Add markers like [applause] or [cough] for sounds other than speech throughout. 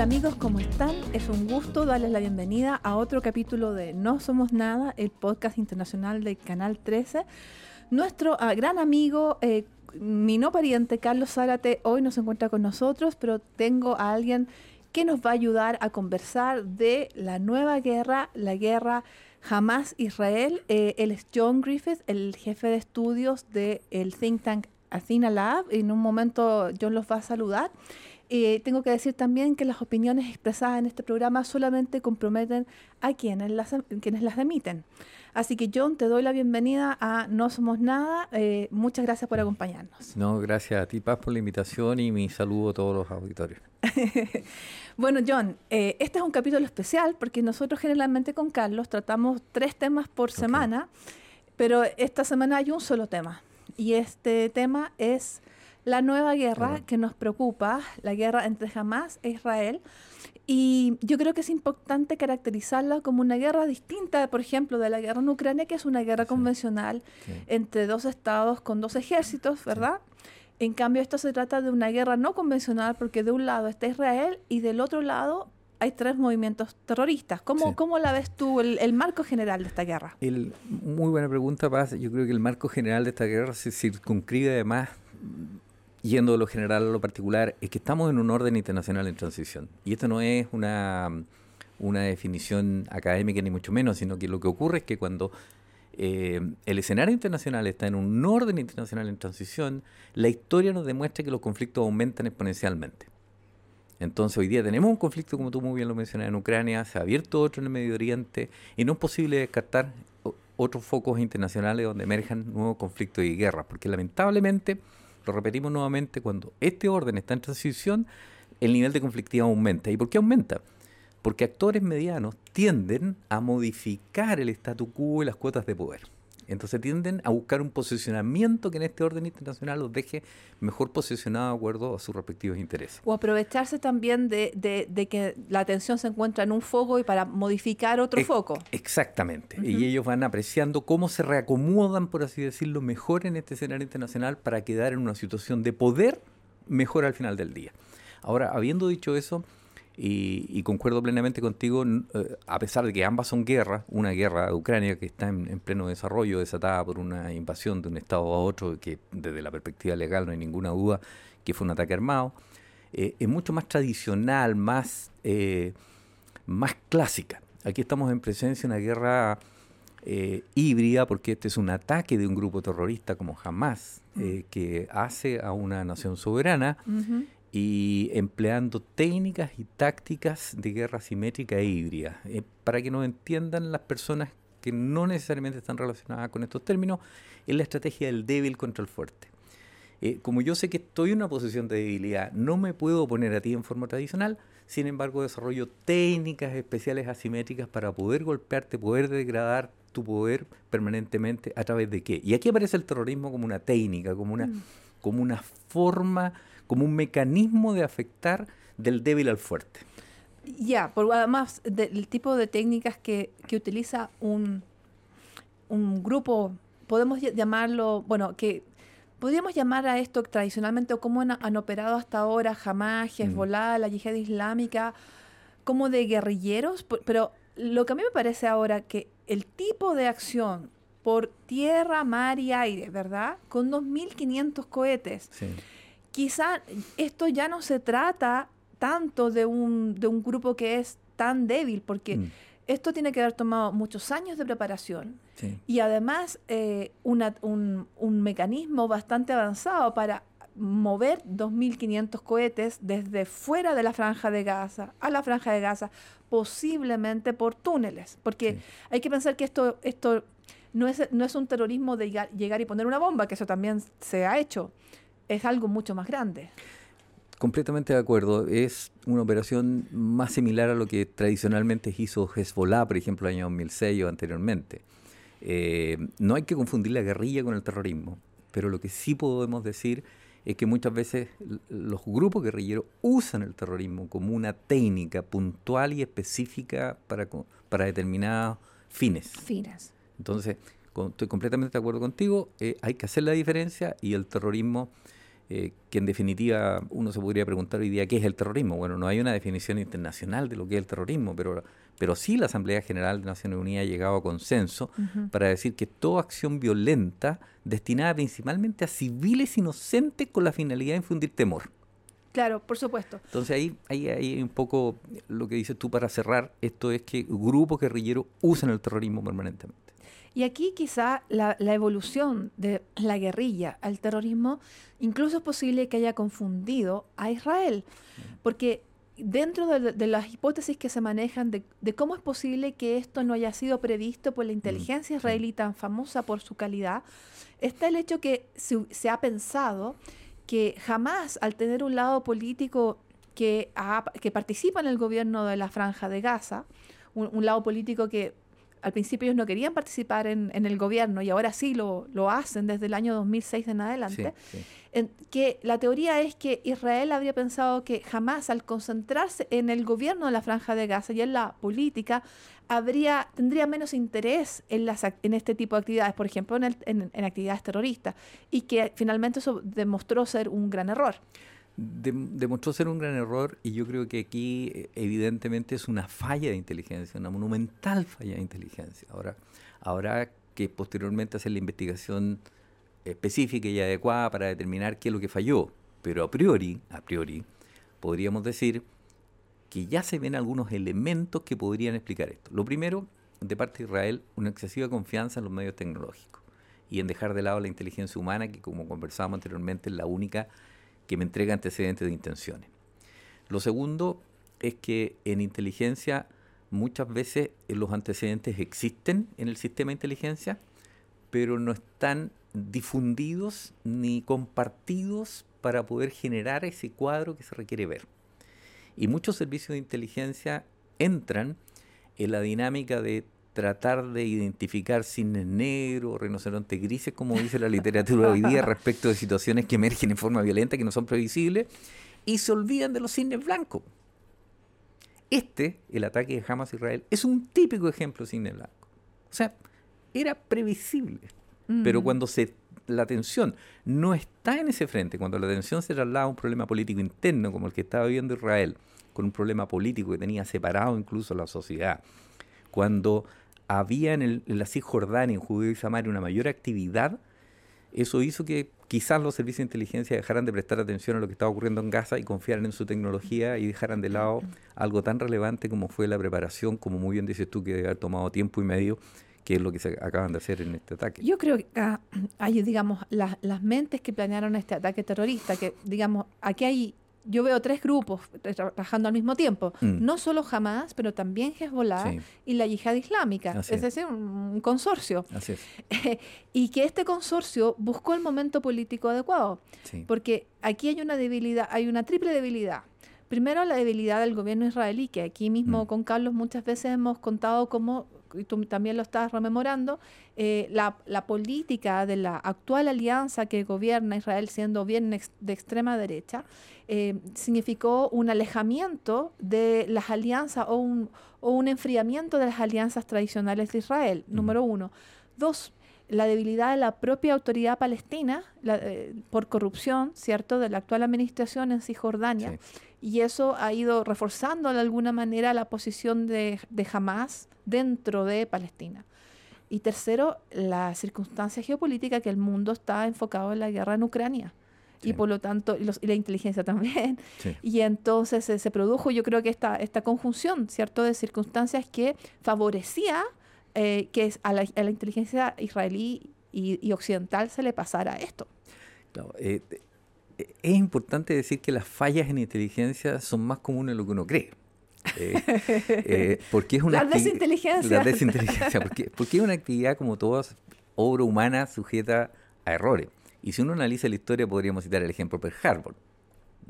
Amigos, ¿cómo están? Es un gusto darles la bienvenida a otro capítulo de No Somos Nada, el podcast internacional de Canal 13. Nuestro uh, gran amigo, eh, mi no pariente Carlos Zárate, hoy no se encuentra con nosotros, pero tengo a alguien que nos va a ayudar a conversar de la nueva guerra, la guerra Hamas-Israel. Eh, él es John Griffith, el jefe de estudios del think tank Athena Lab. En un momento John los va a saludar. Eh, tengo que decir también que las opiniones expresadas en este programa solamente comprometen a quienes las, quienes las emiten. Así que John, te doy la bienvenida a No Somos Nada. Eh, muchas gracias por acompañarnos. No, gracias a ti, Paz, por la invitación y mi saludo a todos los auditorios. [laughs] bueno, John, eh, este es un capítulo especial porque nosotros generalmente con Carlos tratamos tres temas por semana, pero esta semana hay un solo tema. Y este tema es la nueva guerra que nos preocupa, la guerra entre Hamas e Israel. Y yo creo que es importante caracterizarla como una guerra distinta, por ejemplo, de la guerra en Ucrania, que es una guerra convencional entre dos estados con dos ejércitos, ¿verdad? En cambio, esto se trata de una guerra no convencional porque de un lado está Israel y del otro lado hay tres movimientos terroristas. ¿Cómo, ¿cómo la ves tú, el, marco general de esta guerra? El, muy buena pregunta, Paz. Yo creo que el marco general de esta guerra se circunscribe además yendo de lo general a lo particular, es que estamos en un orden internacional en transición. Y esto no es una, una definición académica ni mucho menos, sino que lo que ocurre es que cuando eh, el escenario internacional está en un orden internacional en transición, la historia nos demuestra que los conflictos aumentan exponencialmente. Entonces hoy día tenemos un conflicto, como tú muy bien lo mencionas, en Ucrania, se ha abierto otro en el Medio Oriente y no es posible descartar otros focos internacionales donde emerjan nuevos conflictos y guerras, porque lamentablemente lo repetimos nuevamente, cuando este orden está en transición, el nivel de conflictividad aumenta. ¿Y por qué aumenta? Porque actores medianos tienden a modificar el statu quo y las cuotas de poder. Entonces tienden a buscar un posicionamiento que en este orden internacional los deje mejor posicionados de acuerdo a sus respectivos intereses. O aprovecharse también de, que la atención se encuentra en un foco y para modificar otro foco. Exactamente. Y ellos van apreciando cómo se reacomodan, por así decirlo, mejor en este escenario internacional para quedar en una situación de poder mejor al final del día. Ahora, habiendo dicho eso, y, concuerdo plenamente contigo, eh, a pesar de que ambas son guerras, una guerra de Ucrania que está en, pleno desarrollo, desatada por una invasión de un Estado a otro, que desde la perspectiva legal no hay ninguna duda que fue un ataque armado, eh, es mucho más tradicional, más, eh, más clásica. Aquí estamos en presencia de una guerra híbrida, porque este es un ataque de un grupo terrorista como Hamas, mm. que hace a una nación soberana y empleando técnicas y tácticas de guerra simétrica e híbrida. Eh, para que nos entiendan las personas que no necesariamente están relacionadas con estos términos, es la estrategia del débil contra el fuerte. Eh, como yo sé que estoy en una posición de debilidad, no me puedo oponer a ti en forma tradicional, sin embargo desarrollo técnicas especiales asimétricas para poder golpearte, poder degradar tu poder permanentemente a través de qué. Y aquí aparece el terrorismo como una técnica, como una, mm. como una forma como un mecanismo de afectar del débil al fuerte. Ya, por además del tipo de técnicas que, utiliza un, un grupo, podemos llamarlo, bueno, que podríamos llamar a esto tradicionalmente o como han, operado hasta ahora Hamas, mm. Hezbollah, la yihad islámica, como de guerrilleros, pero lo que a mí me parece ahora que el tipo de acción por tierra, mar y aire, ¿verdad? Con 2.500 cohetes. Sí quizá esto ya no se trata tanto de un, de un grupo que es tan débil, porque mm. esto tiene que haber tomado muchos años de preparación y además eh, un, mecanismo bastante avanzado para mover 2.500 cohetes desde fuera de la franja de Gaza a la franja de Gaza, posiblemente por túneles, porque hay que pensar que esto, esto no, es, no es un terrorismo de llegar y poner una bomba, que eso también se ha hecho, es algo mucho más grande. Completamente de acuerdo. Es una operación más similar a lo que tradicionalmente hizo Hezbollah, por ejemplo, el año 2006 o anteriormente. Eh, no hay que confundir la guerrilla con el terrorismo, pero lo que sí podemos decir es que muchas veces los grupos guerrilleros usan el terrorismo como una técnica puntual y específica para, para determinados fines. Fines. Entonces, estoy completamente de acuerdo contigo, eh, hay que hacer la diferencia y el terrorismo eh, que en definitiva uno se podría preguntar hoy día qué es el terrorismo. Bueno, no hay una definición internacional de lo que es el terrorismo, pero, pero sí la Asamblea General de Naciones Unidas ha llegado a consenso para decir que toda acción violenta destinada principalmente a civiles inocentes con la finalidad de infundir temor. Claro, por supuesto. Entonces ahí, ahí hay un poco lo que dices tú para cerrar, esto es que grupos guerrilleros usan el terrorismo permanentemente. Y aquí quizá la, evolución de la guerrilla al terrorismo incluso es posible que haya confundido a Israel, porque dentro de, las hipótesis que se manejan de, cómo es posible que esto no haya sido previsto por la inteligencia israelí tan famosa por su calidad, está el hecho que se, ha pensado que jamás al tener un lado político que, que participa en el gobierno de la franja de Gaza, un lado político que al principio ellos no querían participar en, el gobierno y ahora sí lo, lo, hacen desde el año 2006 en adelante, que la teoría es que Israel habría pensado que jamás al concentrarse en el gobierno de la franja de Gaza y en la política, habría, tendría menos interés en, las, en este tipo de actividades, por ejemplo, en, en actividades terroristas, y que finalmente eso demostró ser un gran error demostró ser un gran error y yo creo que aquí evidentemente es una falla de inteligencia, una monumental falla de inteligencia. Ahora, habrá que posteriormente hacer la investigación específica y adecuada para determinar qué es lo que falló, pero a priori, a priori, podríamos decir que ya se ven algunos elementos que podrían explicar esto. Lo primero, de parte de Israel, una excesiva confianza en los medios tecnológicos y en dejar de lado la inteligencia humana, que como conversábamos anteriormente es la única que me entrega antecedentes de intenciones. Lo segundo es que en inteligencia muchas veces los antecedentes existen en el sistema de inteligencia, pero no están difundidos ni compartidos para poder generar ese cuadro que se requiere ver. Y muchos servicios de inteligencia entran en la dinámica de tratar de identificar cines negros, rinocerontes grises, como dice la literatura hoy día, respecto de situaciones que emergen en forma violenta, que no son previsibles, y se olvidan de los cines blancos. Este, el ataque de Hamas a Israel, es un típico ejemplo de cine blanco. O sea, era previsible. Pero mm. cuando se, la atención no está en ese frente, cuando la atención se traslada a un problema político interno como el que estaba viviendo Israel, con un problema político que tenía separado incluso la sociedad, cuando había en, el, en la Cisjordania, en Judeo y Samaria, una mayor actividad, eso hizo que quizás los servicios de inteligencia dejaran de prestar atención a lo que estaba ocurriendo en Gaza y confiaran en su tecnología y dejaran de lado algo tan relevante como fue la preparación, como muy bien dices tú, que debe haber tomado tiempo y medio, que es lo que se acaban de hacer en este ataque. Yo creo que hay, digamos, las mentes que planearon este ataque terrorista, que, digamos, aquí hay yo veo tres grupos trabajando al mismo tiempo. Mm. No solo Hamas, pero también Hezbollah y la yihad islámica. es decir, un, consorcio. [laughs] y que este consorcio buscó el momento político adecuado. Porque aquí hay una debilidad, hay una triple debilidad. Primero, la debilidad del gobierno israelí, que aquí mismo mm. con Carlos muchas veces hemos contado cómo y tú también lo estás rememorando, eh, la, la, política de la actual alianza que gobierna Israel, siendo bien de extrema derecha, eh, significó un alejamiento de las alianzas o un, o un enfriamiento de las alianzas tradicionales de Israel, número uno. Dos, la debilidad de la propia autoridad palestina eh, por corrupción, ¿cierto?, de la actual administración en Cisjordania. Y eso ha ido reforzando de alguna manera la posición de, de Hamas dentro de Palestina. Y tercero, la circunstancia geopolítica que el mundo está enfocado en la guerra en Ucrania. Y por lo tanto, y, la inteligencia [laughs] también. Y entonces se produjo, yo creo que esta, esta conjunción, ¿cierto?, de circunstancias que favorecía eh, que a la, a la, inteligencia israelí y, occidental se le pasara esto. Eh, eh, es importante decir que las fallas en inteligencia son más comunes de lo que uno cree. [laughs] porque es una la desinteligencia. La desinteligencia, porque, porque es una actividad como todas, obra humana sujeta a errores. Y si uno analiza la historia, podríamos citar el ejemplo Pearl Harbor.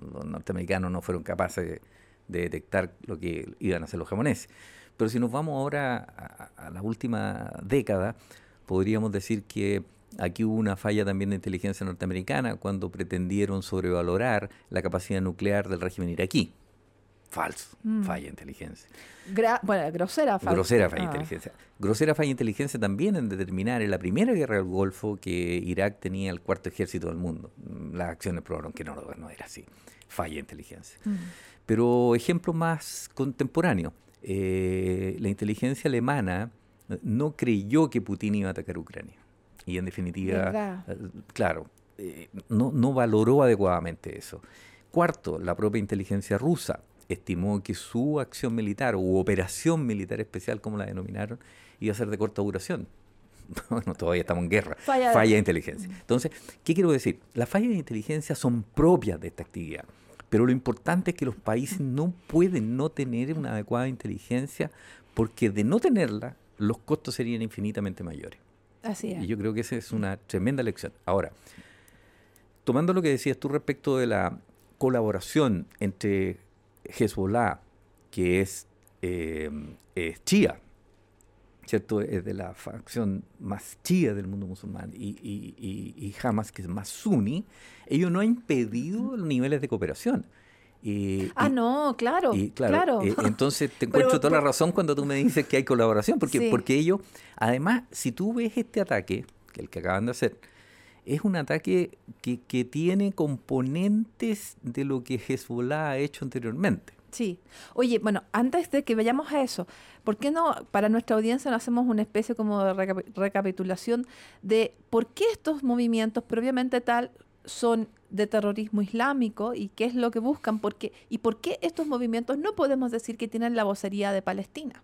Los norteamericanos no fueron capaces de, detectar lo que iban a hacer los japoneses. Pero si nos vamos ahora a, la última década, podríamos decir que aquí hubo una falla también de inteligencia norteamericana cuando pretendieron sobrevalorar la capacidad nuclear del régimen iraquí. Falso, mm. falla de inteligencia. bueno, grosera falla. Grosera falla de ah. inteligencia. Grosera falla de inteligencia también en determinar en la primera guerra del Golfo que Irak tenía el cuarto ejército del mundo. Las acciones probaron que no, no era así. Falla de inteligencia. Mm. Pero ejemplo más contemporáneo. Eh, la inteligencia alemana no creyó que Putin iba a atacar Ucrania. Y en definitiva, eh, claro, eh, no, no valoró adecuadamente eso. Cuarto, la propia inteligencia rusa estimó que su acción militar u operación militar especial, como la denominaron, iba a ser de corta duración. [laughs] Bueno, todavía estamos en guerra. Falla, falla de inteligencia. Entonces, ¿qué quiero decir? Las fallas de inteligencia son propias de esta actividad. Pero lo importante es que los países no pueden no tener una adecuada inteligencia porque de no tenerla, los costos serían infinitamente mayores. Así es. Y yo creo que esa es una tremenda lección. Ahora, tomando lo que decías tú respecto de la colaboración entre Hezbollah, que es, eh, chía, ¿cierto? Es de la facción más chía del mundo musulmán, y, y, y, Hamas, que es más sunni, ello no ha impedido los niveles de cooperación. ah, no, claro. claro, eh, [laughs] entonces te encuentro toda la razón cuando tú me dices que hay colaboración, porque, porque ellos, además, si tú ves este ataque, que el que acaban de hacer, es un ataque que, que tiene componentes de lo que Hezbollah ha hecho anteriormente. Sí. Oye, bueno, antes de que vayamos a eso, ¿por qué no para nuestra audiencia no hacemos una especie como de recapitulación de por qué estos movimientos, previamente tal, son de terrorismo islámico y qué es lo que buscan? Porque, ¿Y por qué estos movimientos no podemos decir que tienen la vocería de Palestina?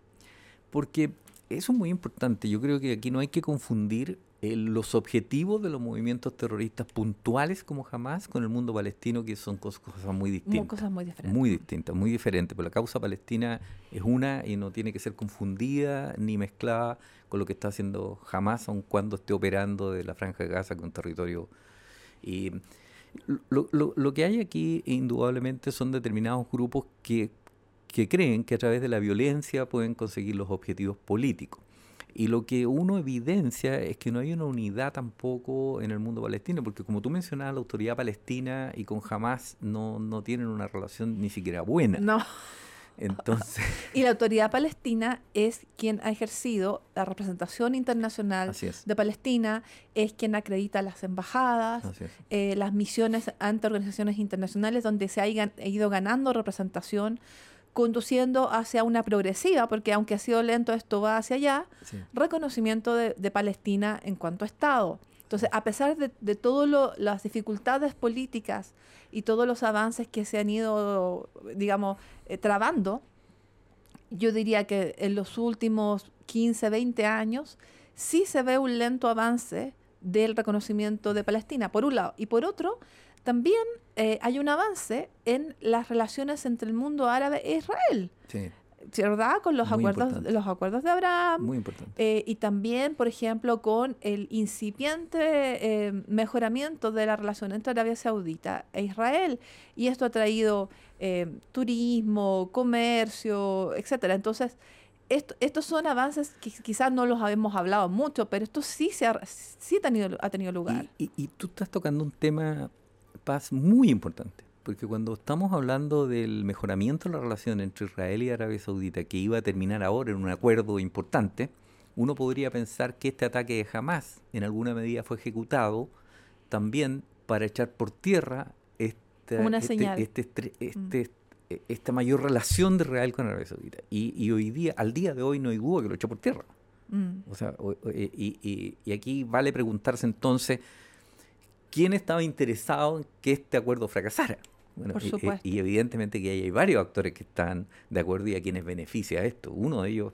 Porque eso es muy importante. Yo creo que aquí no hay que confundir eh, los objetivos de los movimientos terroristas puntuales como jamás con el mundo palestino, que son cosas, muy distintas. cosas muy diferentes. Muy distintas, muy diferentes. Pero la causa palestina es una y no tiene que ser confundida ni mezclada con lo que está haciendo jamás, aun cuando esté operando de la Franja de Gaza con territorio. Y lo, lo, lo que hay aquí, indudablemente, son determinados grupos que, que creen que a través de la violencia pueden conseguir los objetivos políticos. Y lo que uno evidencia es que no hay una unidad tampoco en el mundo palestino, porque como tú mencionabas, la autoridad palestina y con Hamas no, no tienen una relación ni siquiera buena. No. [laughs] Entonces. [laughs] y la autoridad palestina es quien ha ejercido la representación internacional de Palestina, es quien acredita las embajadas, eh, las misiones ante organizaciones internacionales donde se ha ido ganando representación conduciendo hacia una progresiva, porque aunque ha sido lento, esto va hacia allá, reconocimiento de, Palestina en cuanto a Estado. Entonces, a pesar de, de todas las dificultades políticas y todos los avances que se han ido, digamos, eh, trabando, yo diría que en los últimos 15, 20 años sí se ve un lento avance del reconocimiento de Palestina, por un lado. Y por otro, también eh, hay un avance en las relaciones entre el mundo árabe e Israel. Sí. ¿Verdad? Con los acuerdos, los acuerdos de Abraham. Muy importante. Eh, y también, por ejemplo, con el incipiente eh, mejoramiento de la relación entre Arabia Saudita e Israel. Y esto ha traído turismo, comercio, etcétera. Entonces, esto, estos son avances que quizás no los habíamos hablado mucho, pero esto sí, se ha, sí ha, tenido, ha tenido lugar. y tú estás tocando un tema paz muy importante, porque cuando estamos hablando del mejoramiento de la relación entre Israel y Arabia Saudita, que iba a terminar ahora en un acuerdo importante, uno podría pensar que este ataque de Hamas en alguna medida fue ejecutado también para echar por tierra esta, este, este, este, mm. esta mayor relación de Israel con Arabia Saudita. Y, hoy día, al día de hoy, no hay duda que lo echó por tierra. Mm. O sea, y, y, aquí vale preguntarse entonces quién estaba interesado en que este acuerdo fracasara. Por supuesto. Y, evidentemente que hay, varios actores que están de acuerdo y a quienes beneficia esto. Uno de ellos,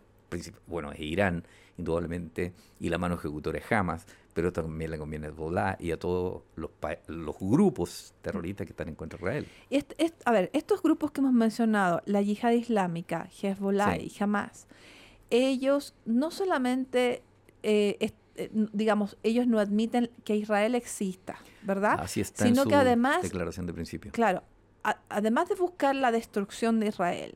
bueno, es Irán, indudablemente, y la mano ejecutora es Hamas, pero también le conviene a Hezbollah y a todos los, los grupos terroristas que están en contra de Israel. a ver, estos grupos que hemos mencionado, la yihad islámica, Hezbollah y Hamas, ellos no solamente eh, eh, digamos, ellos no admiten que Israel exista, ¿verdad? Así está Sino que además, declaración de principio. Claro, además de buscar la destrucción de Israel,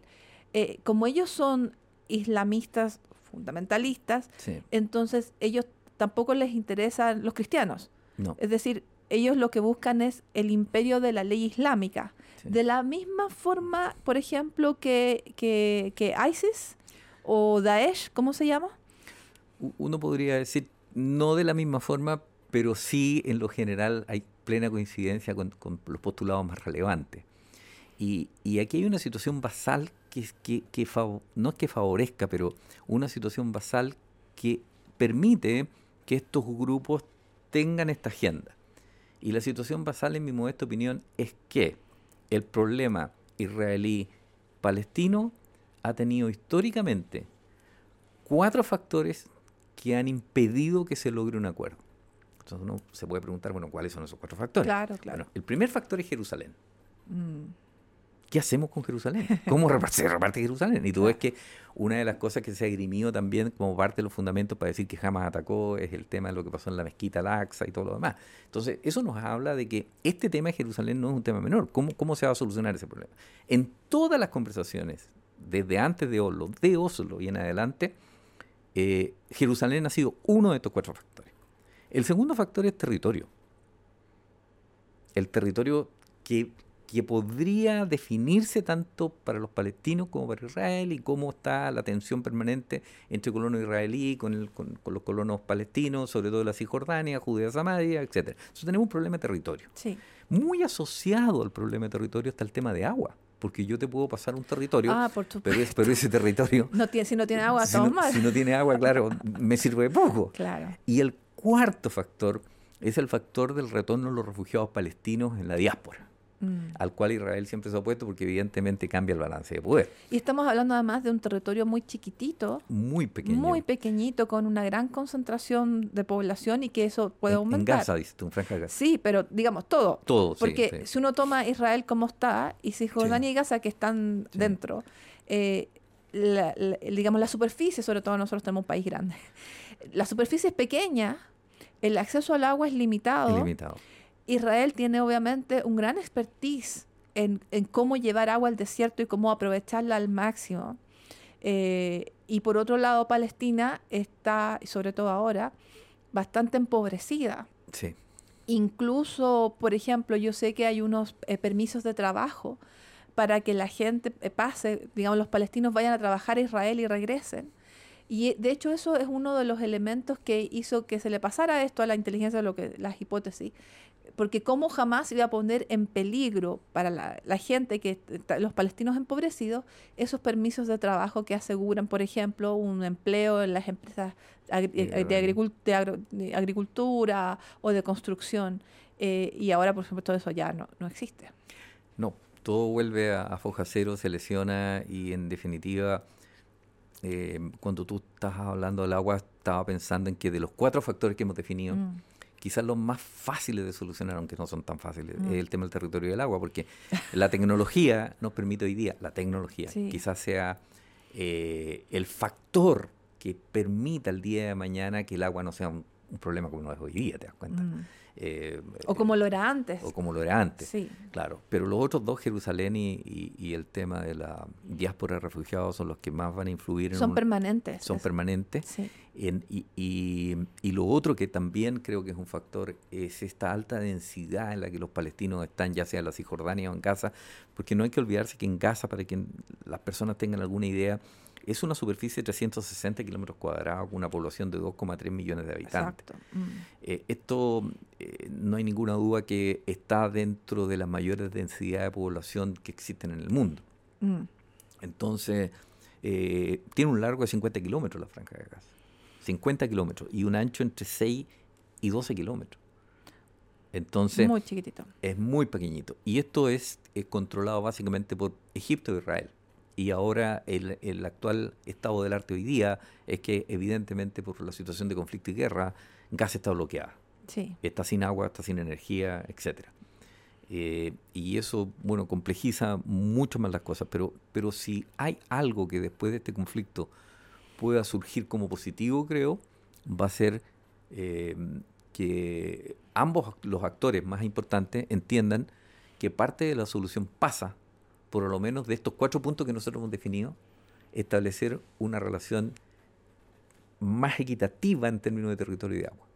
eh, como ellos son islamistas fundamentalistas, entonces ellos tampoco les interesan los cristianos. Es decir, ellos lo que buscan es el imperio de la ley islámica. De la misma forma, por ejemplo, que, que, que ISIS o Daesh, ¿cómo se llama? Uno podría decir, no de la misma forma, pero sí en lo general hay plena coincidencia con, los postulados más relevantes. Y, aquí hay una situación basal que, que, que no es que favorezca, pero una situación basal que permite que estos grupos tengan esta agenda. Y la situación basal, en mi modesta opinión, es que el problema israelí-palestino ha tenido históricamente cuatro factores que han impedido que se logre un acuerdo. Entonces uno se puede preguntar, bueno, ¿cuáles son esos cuatro factores? Claro, claro. el primer factor es Jerusalén. Mm. ¿Qué hacemos con Jerusalén? ¿Cómo [laughs] se reparte Jerusalén? Y tú ves que una de las cosas que se ha agrimido también como parte de los fundamentos para decir que jamás atacó es el tema de lo que pasó en la mezquita Al-Aqsa y todo lo demás. Entonces, eso nos habla de que este tema de Jerusalén no es un tema menor. ¿Cómo, cómo se va a solucionar ese problema? En todas las conversaciones, desde antes de Oslo, de Oslo y en adelante, eh, Jerusalén ha sido uno de estos cuatro factores. El segundo factor es territorio. El territorio que, podría definirse tanto para los palestinos como para Israel y cómo está la tensión permanente entre colonos israelí con, con, los colonos palestinos, sobre todo la Cisjordania, Judea, Samaria, etc. Entonces tenemos un problema de territorio. Sí. Muy asociado al problema de territorio está el tema de agua porque yo te puedo pasar un territorio, ah, pero, pero, ese territorio... [laughs] No tiene, si no tiene agua, si no, mal. Si no tiene agua, claro, [laughs] me sirve poco. Claro. Y el cuarto factor es el factor del retorno de los refugiados palestinos en la diáspora. Mm. al cual Israel siempre se ha opuesto porque evidentemente cambia el balance de poder. Y estamos hablando además de un territorio muy chiquitito. Muy pequeño. Muy pequeñito, con una gran concentración de población y que eso puede aumentar. En Gaza, dices tú, en Franja Gaza. Sí, pero digamos todo. Todo, Porque si uno toma Israel como está y si Jordania y Gaza que están dentro, eh, la, digamos la superficie, sobre todo nosotros tenemos un país grande, [laughs] la superficie es pequeña, el acceso al agua es limitado. limitado Israel tiene obviamente un gran expertise en, cómo llevar agua al desierto y cómo aprovecharla al máximo. Eh, y por otro lado, Palestina está, sobre todo ahora, bastante empobrecida. Sí. Incluso, por ejemplo, yo sé que hay unos eh, permisos de trabajo para que la gente eh, pase, digamos, los palestinos vayan a trabajar a Israel y regresen. Y de hecho eso es uno de los elementos que hizo que se le pasara esto a la inteligencia, lo que las hipótesis, porque cómo jamás iba a poner en peligro para la, gente, que los palestinos empobrecidos, esos permisos de trabajo que aseguran, por ejemplo, un empleo en las empresas de, agricultura o de construcción. Eh, y ahora, por ejemplo, todo eso ya no, no existe. No, todo vuelve a, a foja cero, se lesiona y en definitiva... Eh, cuando tú estás hablando del agua, estaba pensando en que de los cuatro factores que hemos definido, mm quizás los más fáciles de solucionar, aunque no son tan fáciles, mm. es el tema del territorio del agua, porque la tecnología nos permite hoy día, la tecnología, quizás sea eh, el factor que permita el día de mañana que el agua no sea un, problema como no es hoy día, ¿te das cuenta? Mm. Eh, o como lo era antes. O como lo era antes. Sí. Claro. Pero los otros dos, Jerusalén y, el tema de la diáspora de refugiados, son los que más van a influir. Son permanentes. Son permanentes. Sí. Y, lo otro que también creo que es un factor es esta alta densidad en la que los palestinos están, ya sea en la Cisjordania o en Gaza, porque no hay que olvidarse que en Gaza, para que las personas tengan alguna idea, es una superficie de 360 kilómetros cuadrados con una población de 2,3 millones de habitantes. Mm. Eh, esto eh, no hay ninguna duda que está dentro de las mayores densidades de población que existen en el mundo. Mm. Entonces, eh, tiene un largo de 50 kilómetros la franja de Gaza. 50 kilómetros y un ancho entre 6 y 12 kilómetros. Entonces, muy chiquitito. Es muy pequeñito. Y esto es, es controlado básicamente por Egipto e Israel y ahora el, el, actual estado del arte hoy día es que evidentemente por la situación de conflicto y guerra, Gaza está bloqueada. Sí. Está sin agua, está sin energía, etcétera. Eh, y eso, bueno, complejiza mucho más las cosas, pero, pero si hay algo que después de este conflicto pueda surgir como positivo, creo, va a ser eh, que ambos los actores más importantes entiendan que parte de la solución pasa por lo menos de estos cuatro puntos que nosotros hemos definido, establecer una relación más equitativa en términos de territorio y de agua.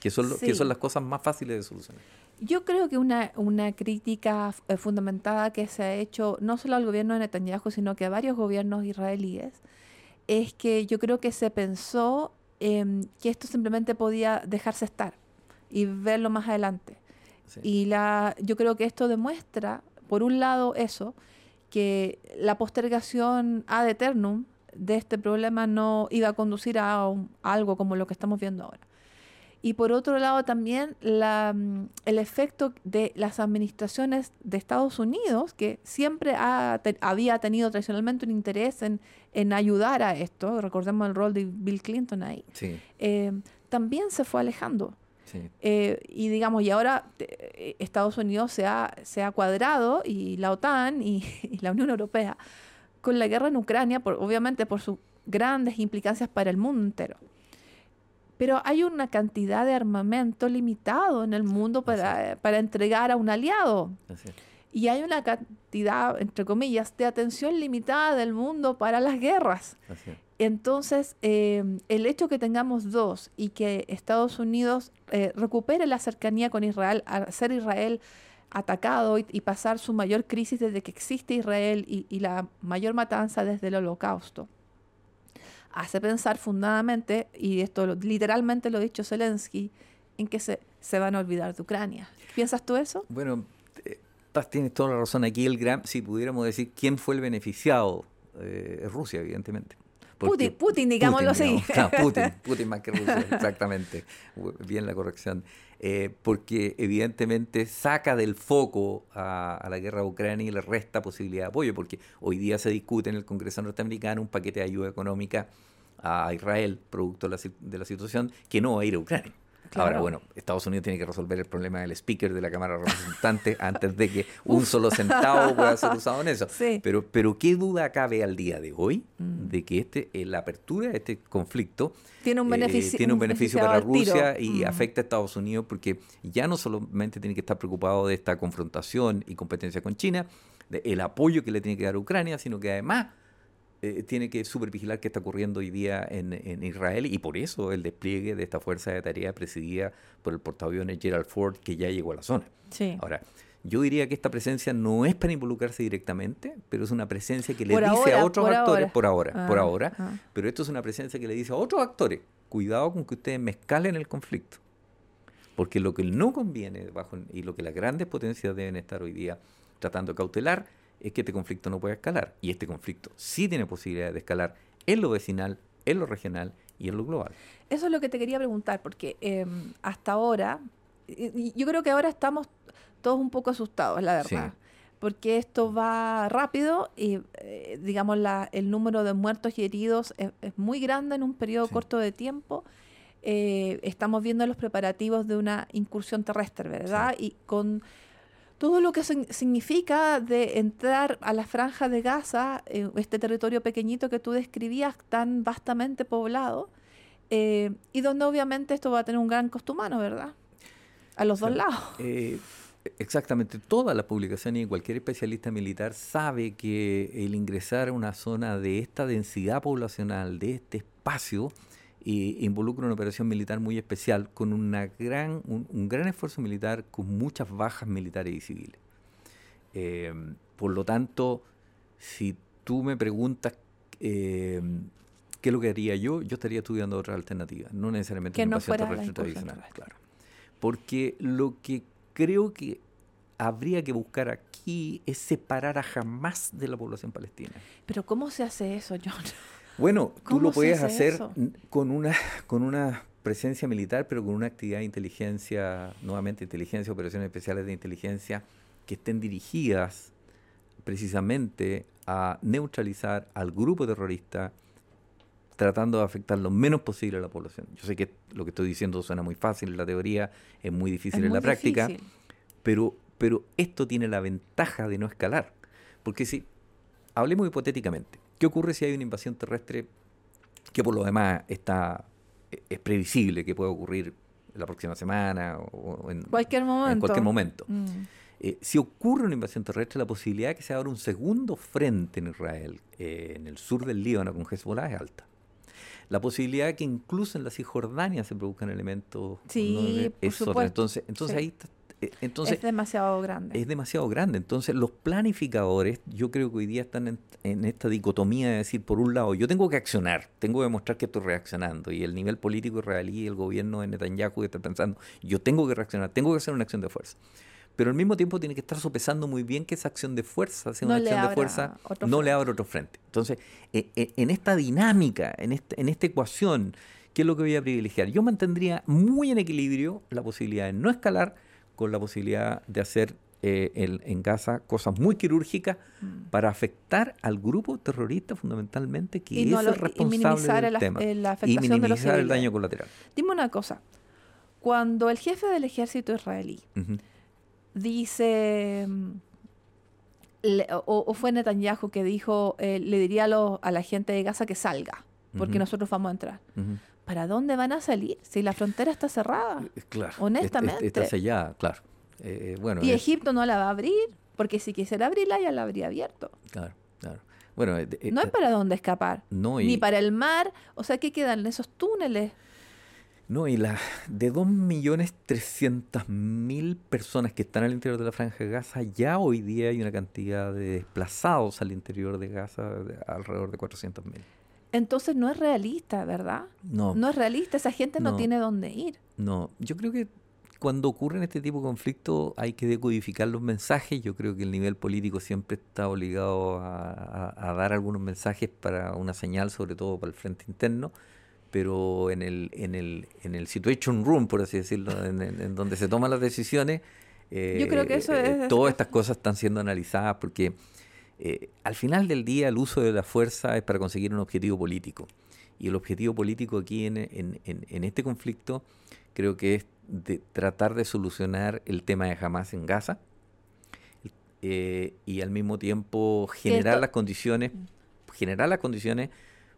que son, que son las cosas más fáciles de solucionar. Yo creo que una, una crítica eh, fundamentada que se ha hecho no solo al gobierno de Netanyahu, sino que a varios gobiernos israelíes, es que yo creo que se pensó que esto simplemente podía dejarse estar y verlo más adelante. Y la, yo creo que esto demuestra, por un lado, eso, que la postergación ad eternum de este problema no iba a conducir a, algo como lo que estamos viendo ahora. Y por otro lado también la, mm, el efecto de las administraciones de Estados Unidos, que siempre había tenido tradicionalmente un interés en, en, ayudar a esto, recordemos el rol de Bill Clinton ahí, eh, también se fue alejando. Eh, y digamos, y ahora eh, Estados Unidos se ha, se ha cuadrado y la OTAN [laughs] y, la Unión Europea con la guerra en Ucrania, por, obviamente por sus grandes implicancias para el mundo entero. Pero hay una cantidad de armamento limitado en el mundo para, para entregar a un aliado. Y hay una cantidad, entre comillas, de atención limitada del mundo para las guerras. Entonces, em, el hecho que tengamos dos y que Estados Unidos eh, recupere la cercanía con Israel, al ser Israel atacado y, pasar su mayor crisis desde que existe Israel y, la mayor matanza desde el holocausto, hace pensar fundadamente, y esto literalmente lo ha dicho Zelensky, en que se, se van a olvidar de Ucrania. ¿Piensas tú eso? Bueno, eh, tienes toda la razón. Aquí el gran, si pudiéramos decir quién fue el beneficiado, eh, es Rusia, evidentemente. Putin, Putin, digámoslo así. [laughs] Putin, Putin más que Rusia, exactamente. Bien la corrección. Eh, porque evidentemente saca del foco a, la guerra de Ucrania y le resta posibilidad de apoyo, porque hoy día se discute en el Congreso norteamericano un paquete de ayuda económica a Israel, producto de la, de la situación, que no va a ir a Ucrania. Ahora, bueno, Estados Unidos tiene que resolver el problema del speaker de la Cámara de Representantes [laughs] antes de que un solo centavo pueda ser usado en eso. Pero, pero ¿qué duda cabe al día de hoy mm. de que este, eh, la apertura de este conflicto tiene un beneficio, tiene un beneficio para Rusia y mm. afecta a Estados Unidos porque ya no solamente tiene que estar preocupado de esta confrontación y competencia con China, del apoyo que le tiene que dar a Ucrania, sino que además eh, tiene que supervigilar qué está ocurriendo hoy día en, Israel y por eso el despliegue de esta fuerza de tarea presidida por el portaaviones Gerald Ford que ya llegó a la zona. Ahora, yo diría que esta presencia no es para involucrarse directamente, pero es una presencia que le dice a otros actores, por ahora, por ah, ahora, ah. pero esto es una presencia que le dice a otros actores, cuidado con que ustedes me escalen el conflicto. Porque lo que no conviene bajo, y lo que las grandes potencias deben estar hoy día tratando de cautelar es que este conflicto no puede escalar. Y este conflicto sí tiene posibilidad de escalar en lo vecinal, en lo regional y en lo global. Eso es lo que te quería preguntar, porque em, hasta ahora, yo creo que ahora estamos todos un poco asustados, la verdad. Porque esto va rápido y, eh, digamos, la, el número de muertos y heridos es, muy grande en un periodo corto de tiempo. Eh, estamos viendo los preparativos de una incursión terrestre, ¿verdad? Y con todo lo que significa de entrar a la franja de Gaza, eh, este territorio pequeñito que tú describías, tan vastamente poblado, eh, y donde obviamente esto va a tener un gran costo humano, ¿verdad? A los dos lados. Eh, exactamente, toda la publicación y cualquier especialista militar sabe que el ingresar a una zona de esta densidad poblacional, de este espacio, y involucra una operación militar muy especial con una gran, un, gran esfuerzo militar con muchas bajas militares y civiles. Eh, por lo tanto, si tú me preguntas eh, qué es lo que haría yo, yo estaría estudiando otras alternativas, no necesariamente que una no terrestre tradicional. Claro. Porque lo que creo que habría que buscar aquí es separar a jamás de la población palestina. Pero ¿cómo se hace eso, John? Bueno, tú lo puedes hacer con una, con una presencia militar, pero con una actividad de inteligencia, nuevamente inteligencia, operaciones especiales de inteligencia, que estén dirigidas precisamente a neutralizar al grupo terrorista, tratando de afectar lo menos posible a la población. Yo sé que lo que estoy diciendo suena muy fácil en la teoría, es muy difícil en la práctica, pero, pero esto tiene la ventaja de no escalar. Porque si, hablemos hipotéticamente, ¿Qué ocurre si hay una invasión terrestre que por lo demás está es previsible que pueda ocurrir la próxima semana o en cualquier momento? En cualquier momento. Mm. Eh, si ocurre una invasión terrestre, la posibilidad de que se abra un segundo frente en Israel, eh, en el sur del Líbano con Hezbollah, es alta. La posibilidad de que incluso en la Cisjordania se produzcan elementos. Sí, por es otra. Entonces, entonces ahí eh, entonces, es demasiado grande. Es demasiado grande. Entonces, los planificadores, yo creo que hoy día están en, esta dicotomía de decir, por un lado, yo tengo que accionar, tengo que demostrar que estoy reaccionando. Y el nivel político israelí, el gobierno de Netanyahu está pensando, yo tengo que reaccionar, tengo que hacer una acción de fuerza. Pero al mismo tiempo tiene que estar sopesando muy bien que esa acción de fuerza, sea una acción de fuerza, no le abre otro frente. Entonces, e, e, en esta dinámica, en, este, en esta ecuación, ¿qué es lo que voy a privilegiar? Yo mantendría muy en equilibrio la posibilidad de no escalar, con la posibilidad de hacer eh, en casa cosas muy quirúrgicas mm. para afectar al grupo terrorista fundamentalmente que es el responsable del tema y minimizar el daño colateral. Dime una cosa, cuando el jefe del ejército israelí dice, mm, o, fue Netanyahu que dijo, eh, le diría a, la gente de Gaza que salga, porque nosotros vamos a entrar. ¿Para dónde van a salir si la frontera está cerrada? Eh, claro. Honestamente. Está sellada, claro. Eh, bueno, y Egipto no la va a abrir, porque si quisiera abrirla ya la habría abierto. Claro, claro. Bueno, eh, no hay para dónde escapar. No, Ni para el mar. O sea, ¿qué quedan esos túneles? No, y la de 2.300.000 personas que están al interior de la Franja de Gaza, ya hoy día hay una cantidad de desplazados al interior de Gaza de alrededor de 400.000. Entonces no es realista, ¿verdad? No. No es realista, esa gente no, tiene dónde ir. No, yo creo que cuando ocurren este tipo de conflictos hay que decodificar los mensajes. Yo creo que el nivel político siempre está obligado a, dar algunos mensajes para una señal, sobre todo para el frente interno. Pero en el, en el, en el situation room, por así decirlo, en, donde se toman las decisiones, yo creo que eso eh, es, todas estas cosas están siendo analizadas porque eh, al final del día el uso de la fuerza es para conseguir un objetivo político. Y el objetivo político aquí en, este conflicto creo que es de tratar de solucionar el tema de Hamas en Gaza eh, y al mismo tiempo generar las condiciones generar las condiciones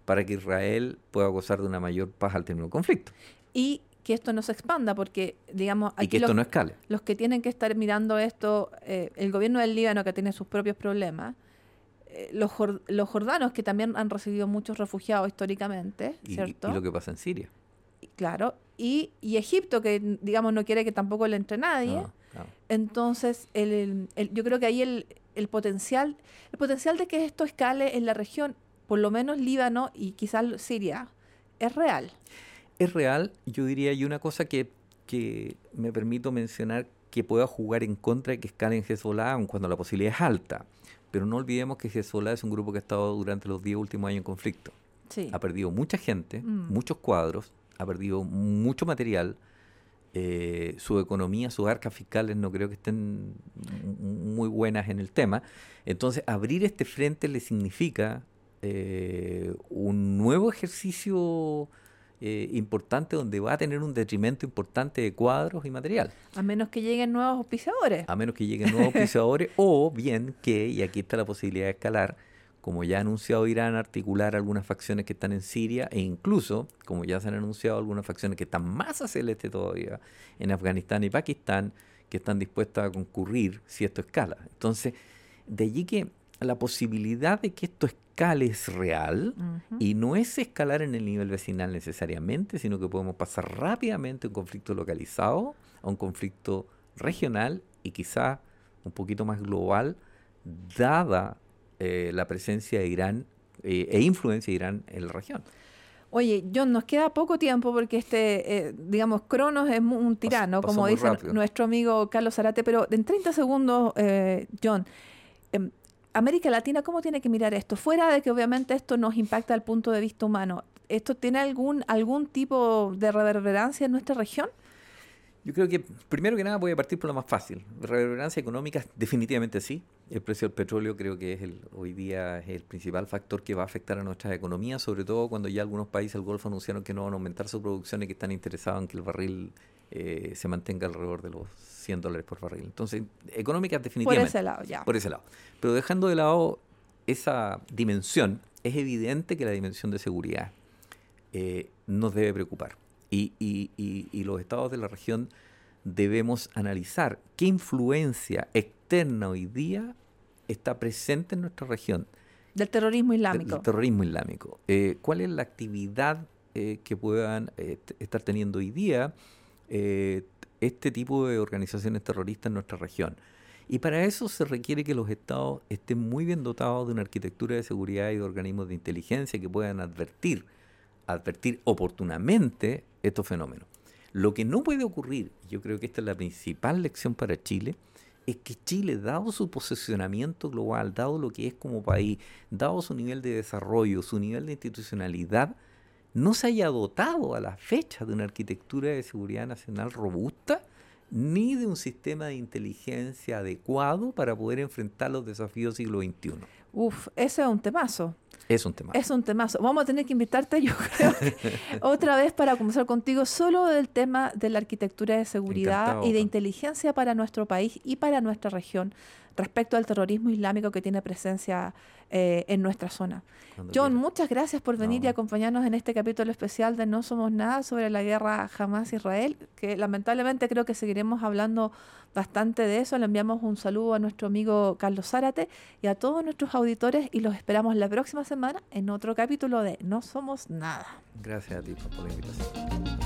para que Israel pueda gozar de una mayor paz al término del conflicto. Y que esto no se expanda, porque, digamos, aquí y que esto los, no escale. Los que tienen que estar mirando esto, eh, el gobierno del Líbano, que tiene sus propios problemas, eh, los, los, jordanos, que también han recibido muchos refugiados históricamente, ¿cierto? Y, lo que pasa en Siria. Claro, y, y, Egipto, que digamos no quiere que tampoco le entre nadie. Entonces, el, yo creo que ahí el, el, potencial, el potencial de que esto escale en la región, por lo menos Líbano y quizás Siria, es real. Es real, yo diría, y una cosa que, que me permito mencionar que pueda jugar en contra de que escale en Hezbollah, cuando la posibilidad es alta. Pero no olvidemos que Hezbollah es un grupo que ha estado durante los 10 últimos años en conflicto. Ha perdido mucha gente, mm. muchos cuadros, ha perdido mucho material. Eh, su economía, sus arcas fiscales no creo que estén muy buenas en el tema. Entonces, abrir este frente le significa eh, un nuevo ejercicio eh, importante donde va a tener un detrimento importante de cuadros y material. A menos que lleguen nuevos auspiciadores. A menos que lleguen nuevos auspiciadores [laughs] o bien que, y aquí está la posibilidad de escalar, como ya ha anunciado Irán, articular algunas facciones que están en Siria e incluso, como ya se han anunciado algunas facciones que están más hacia el este todavía, en Afganistán y Pakistán, que están dispuestas a concurrir si esto escala. Entonces, de allí que la posibilidad de que esto escale es real y no es escalar en el nivel vecinal necesariamente, sino que podemos pasar rápidamente un conflicto localizado a un conflicto regional y quizá un poquito más global, dada eh, la presencia de Irán eh, e influencia de Irán en la región. Oye, John, nos queda poco tiempo porque este, eh, digamos, Cronos es un tirano, como dice nuestro amigo Carlos Zarate, pero en 30 segundos, John, em, América Latina, ¿cómo tiene que mirar esto? Fuera de que obviamente esto nos impacta al punto de vista humano, ¿esto tiene algún, algún tipo de reverberancia en nuestra región? Yo creo que primero que nada voy a partir por lo más fácil. Reverberancia económica, definitivamente sí. El precio del petróleo creo que es el, hoy día es el principal factor que va a afectar a nuestras economías, sobre todo cuando ya algunos países del Golfo anunciaron que no van a aumentar su producción y que están interesados en que el barril eh, se mantenga alrededor de los 100 dólares por barril. Entonces, económicas definitivamente. Por ese lado, ya. Por ese lado. Pero dejando de lado esa dimensión, es evidente que la dimensión de seguridad eh, nos debe preocupar. Y, y, y, los estados de la región debemos analizar qué influencia externa hoy día está presente en nuestra región. Del terrorismo islámico. Del, terrorismo islámico. Eh, ¿Cuál es la actividad eh, que puedan eh, estar teniendo hoy día este tipo de organizaciones terroristas en nuestra región. Y para eso se requiere que los estados estén muy bien dotados de una arquitectura de seguridad y de organismos de inteligencia que puedan advertir, advertir oportunamente estos fenómenos. Lo que no puede ocurrir, yo creo que esta es la principal lección para Chile, es que Chile, dado su posicionamiento global, dado lo que es como país, dado su nivel de desarrollo, su nivel de institucionalidad, no se haya dotado a la fecha de una arquitectura de seguridad nacional robusta ni de un sistema de inteligencia adecuado para poder enfrentar los desafíos del siglo XXI. Uf, ese es un temazo. Es un temazo. Es un temazo. Vamos a tener que invitarte, yo [laughs] creo, otra vez para conversar contigo solo del tema de la arquitectura de seguridad y de inteligencia para nuestro país y para nuestra región respecto al terrorismo islámico que tiene presencia eh, en nuestra zona. John, muchas gracias por venir y acompañarnos en este capítulo especial de No Somos Nada sobre la guerra Hamas-Israel, que lamentablemente creo que seguiremos hablando bastante de eso. Le enviamos un saludo a nuestro amigo Carlos Zárate y a todos nuestros auditores y los esperamos la próxima semana en otro capítulo de No Somos Nada. Gracias a ti por la invitación.